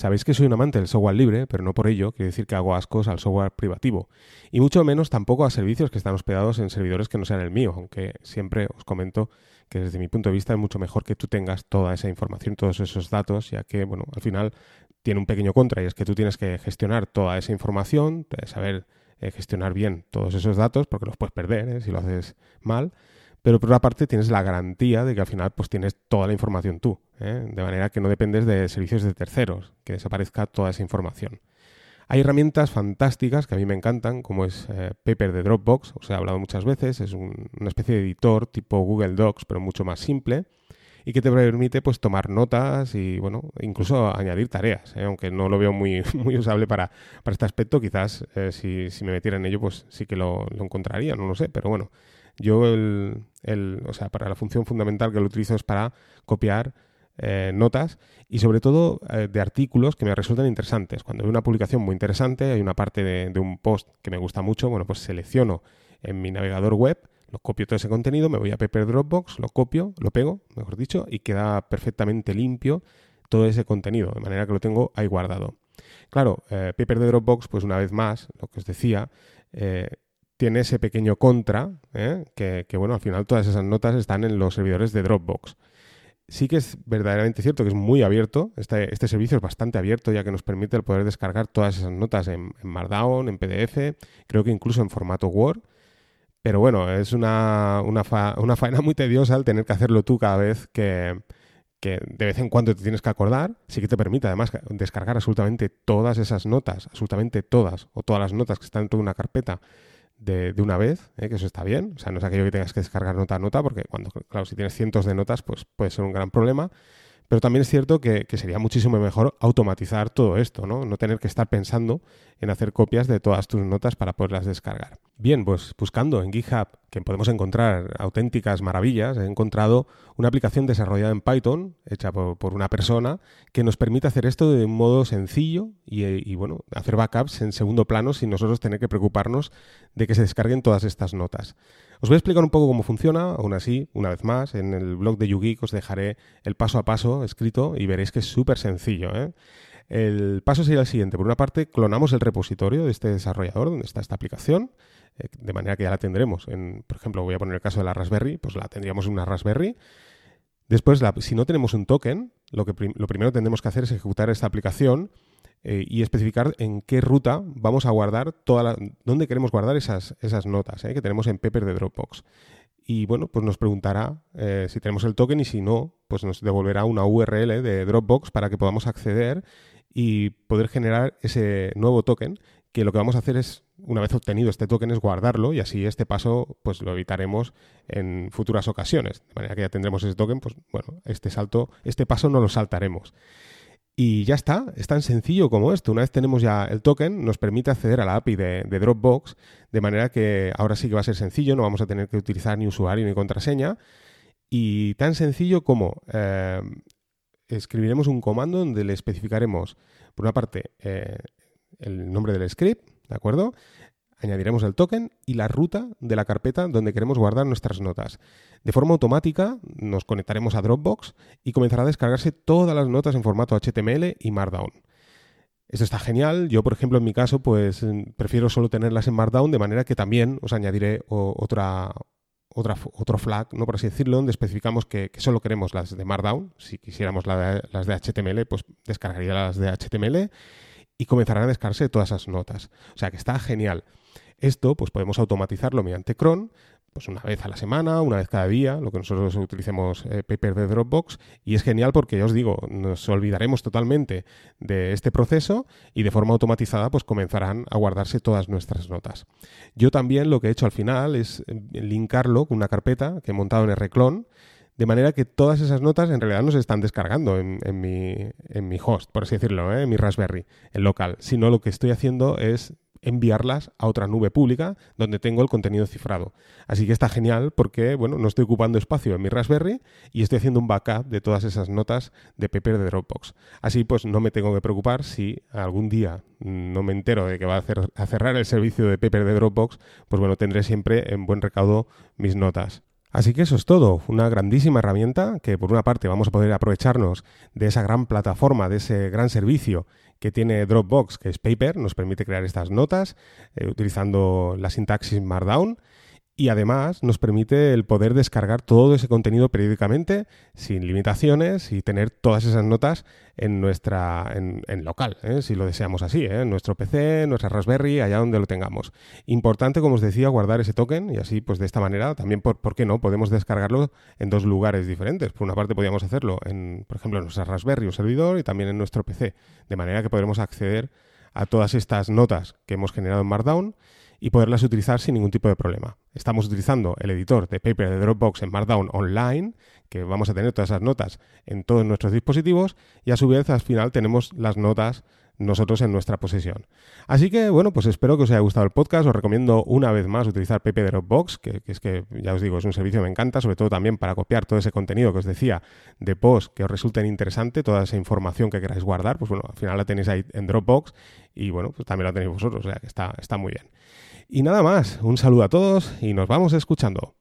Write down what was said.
Sabéis que soy un amante del software libre, pero no por ello quiere decir que hago ascos al software privativo. Y mucho menos tampoco a servicios que están hospedados en servidores que no sean el mío, aunque siempre os comento que desde mi punto de vista es mucho mejor que tú tengas toda esa información, todos esos datos, ya que, bueno, al final tiene un pequeño contra y es que tú tienes que gestionar toda esa información, saber eh, gestionar bien todos esos datos, porque los puedes perder ¿eh? si lo haces mal pero por otra parte tienes la garantía de que al final pues tienes toda la información tú, ¿eh? de manera que no dependes de servicios de terceros, que desaparezca toda esa información. Hay herramientas fantásticas que a mí me encantan, como es eh, Paper de Dropbox, os he hablado muchas veces, es una especie de editor tipo Google Docs, pero mucho más simple, y que te permite pues tomar notas y bueno, incluso añadir tareas, ¿eh? aunque no lo veo muy, muy usable para, este aspecto, quizás si, me metiera en ello pues sí que lo, lo encontraría, no lo sé, pero bueno, yo, el, el, o sea, para la función fundamental que lo utilizo es para copiar eh, notas y sobre todo eh, de artículos que me resultan interesantes. Cuando veo una publicación muy interesante, hay una parte de, un post que me gusta mucho, bueno, pues selecciono en mi navegador web, lo copio todo ese contenido, me voy a Paper Dropbox, lo copio, lo pego, mejor dicho, y queda perfectamente limpio todo ese contenido, de manera que lo tengo ahí guardado. Claro, eh, Paper de Dropbox, pues una vez más, lo que os decía, tiene ese pequeño contra, ¿eh? que, bueno, al final todas esas notas están en los servidores de Dropbox. Sí que es verdaderamente cierto que es muy abierto, este, este servicio es bastante abierto ya que nos permite el poder descargar todas esas notas en, Markdown, en PDF, creo que incluso en formato Word. Pero bueno, es una, una, faena muy tediosa el tener que hacerlo tú cada vez que, que de vez en cuando te tienes que acordar, sí que te permite además descargar absolutamente todas esas notas, absolutamente todas, o todas las notas que están en toda una carpeta de, una vez, ¿eh? que eso está bien. O sea, no es aquello que tengas que descargar nota a nota, porque cuando, claro, si tienes cientos de notas, pues puede ser un gran problema. Pero también es cierto que, sería muchísimo mejor automatizar todo esto, ¿no? No tener que estar pensando en hacer copias de todas tus notas para poderlas descargar. Bien, pues buscando en GitHub, que podemos encontrar auténticas maravillas, he encontrado una aplicación desarrollada en Python, hecha por, una persona, que nos permite hacer esto de un modo sencillo y, y, bueno, hacer backups en segundo plano sin nosotros tener que preocuparnos de que se descarguen todas estas notas. Os voy a explicar un poco cómo funciona, aún así, una vez más, en el blog de YouGeek os dejaré el paso a paso escrito y veréis que es súper sencillo. ¿eh? El paso sería el siguiente. Por una parte, clonamos el repositorio de este desarrollador donde está esta aplicación, eh, de manera que ya la tendremos. En, por ejemplo, voy a poner el caso de la Raspberry, pues la tendríamos en una Raspberry. Después, si no tenemos un token, lo, que lo primero que tendremos que hacer es ejecutar esta aplicación eh, y especificar en qué ruta vamos a guardar toda la, dónde queremos guardar esas, esas notas eh, que tenemos en Pepper de Dropbox. Y bueno, pues nos preguntará si tenemos el token y si no, pues nos devolverá una URL de Dropbox para que podamos acceder y poder generar ese nuevo token que lo que vamos a hacer es, una vez obtenido este token, es guardarlo y así este paso pues lo evitaremos en futuras ocasiones. De manera que ya tendremos ese token, pues bueno, este salto, este paso no lo saltaremos. Y ya está, es tan sencillo como esto. Una vez tenemos ya el token, nos permite acceder a la API de, Dropbox, de manera que ahora sí que va a ser sencillo, no vamos a tener que utilizar ni usuario ni contraseña. Y tan sencillo como eh, escribiremos un comando donde le especificaremos, por una parte, eh, el nombre del script, ¿de acuerdo? añadiremos el token y la ruta de la carpeta donde queremos guardar nuestras notas. De forma automática nos conectaremos a Dropbox y comenzará a descargarse todas las notas en formato HTML y Markdown. Esto está genial. Yo, por ejemplo, en mi caso, pues prefiero solo tenerlas en Markdown, de manera que también os añadiré otra, otra, otro flag, ¿no? por así decirlo, donde especificamos que, solo queremos las de Markdown. Si quisiéramos las de HTML, pues descargaría las de HTML y comenzarán a descargarse todas esas notas. O sea que está genial. Esto pues podemos automatizarlo mediante cron, pues una vez a la semana, una vez cada día, lo que nosotros utilicemos eh, Paper de Dropbox, y es genial porque ya os digo, nos olvidaremos totalmente de este proceso y de forma automatizada pues comenzarán a guardarse todas nuestras notas. Yo también lo que he hecho al final es eh, linkarlo con una carpeta que he montado en Rclone, de manera que todas esas notas en realidad no se están descargando en, mi, host, por así decirlo, ¿eh? en mi Raspberry, en local, sino lo que estoy haciendo es enviarlas a otra nube pública donde tengo el contenido cifrado. Así que está genial porque, bueno, no estoy ocupando espacio en mi Raspberry y estoy haciendo un backup de todas esas notas de Paper de Dropbox. Así pues no me tengo que preocupar si algún día no me entero de que va a, a cerrar el servicio de Paper de Dropbox, pues bueno, tendré siempre en buen recaudo mis notas. Así que eso es todo, una grandísima herramienta que por una parte vamos a poder aprovecharnos de esa gran plataforma, de ese gran servicio que tiene Dropbox, que es Paper, nos permite crear estas notas eh, utilizando la sintaxis Markdown y además nos permite el poder descargar todo ese contenido periódicamente sin limitaciones y tener todas esas notas en nuestra en, local, ¿eh? si lo deseamos así, ¿eh? en nuestro PC, en nuestra Raspberry, allá donde lo tengamos. Importante, como os decía, guardar ese token y así, pues de esta manera, también, por, ¿por qué no? Podemos descargarlo en dos lugares diferentes. Por una parte, podríamos hacerlo en, por ejemplo, en nuestra Raspberry o servidor y también en nuestro PC, de manera que podremos acceder a todas estas notas que hemos generado en Markdown y poderlas utilizar sin ningún tipo de problema. Estamos utilizando el editor de Paper de Dropbox en Markdown Online, que vamos a tener todas esas notas en todos nuestros dispositivos y a su vez al final tenemos las notas nosotros en nuestra posesión. Así que bueno, pues espero que os haya gustado el podcast. Os recomiendo una vez más utilizar de Dropbox, que, es que ya os digo, es un servicio que me encanta, sobre todo también para copiar todo ese contenido que os decía de post que os resulten interesante, toda esa información que queráis guardar, pues bueno, al final la tenéis ahí en Dropbox y bueno, pues también la tenéis vosotros, o sea que está, está muy bien. Y nada más, un saludo a todos y nos vamos escuchando.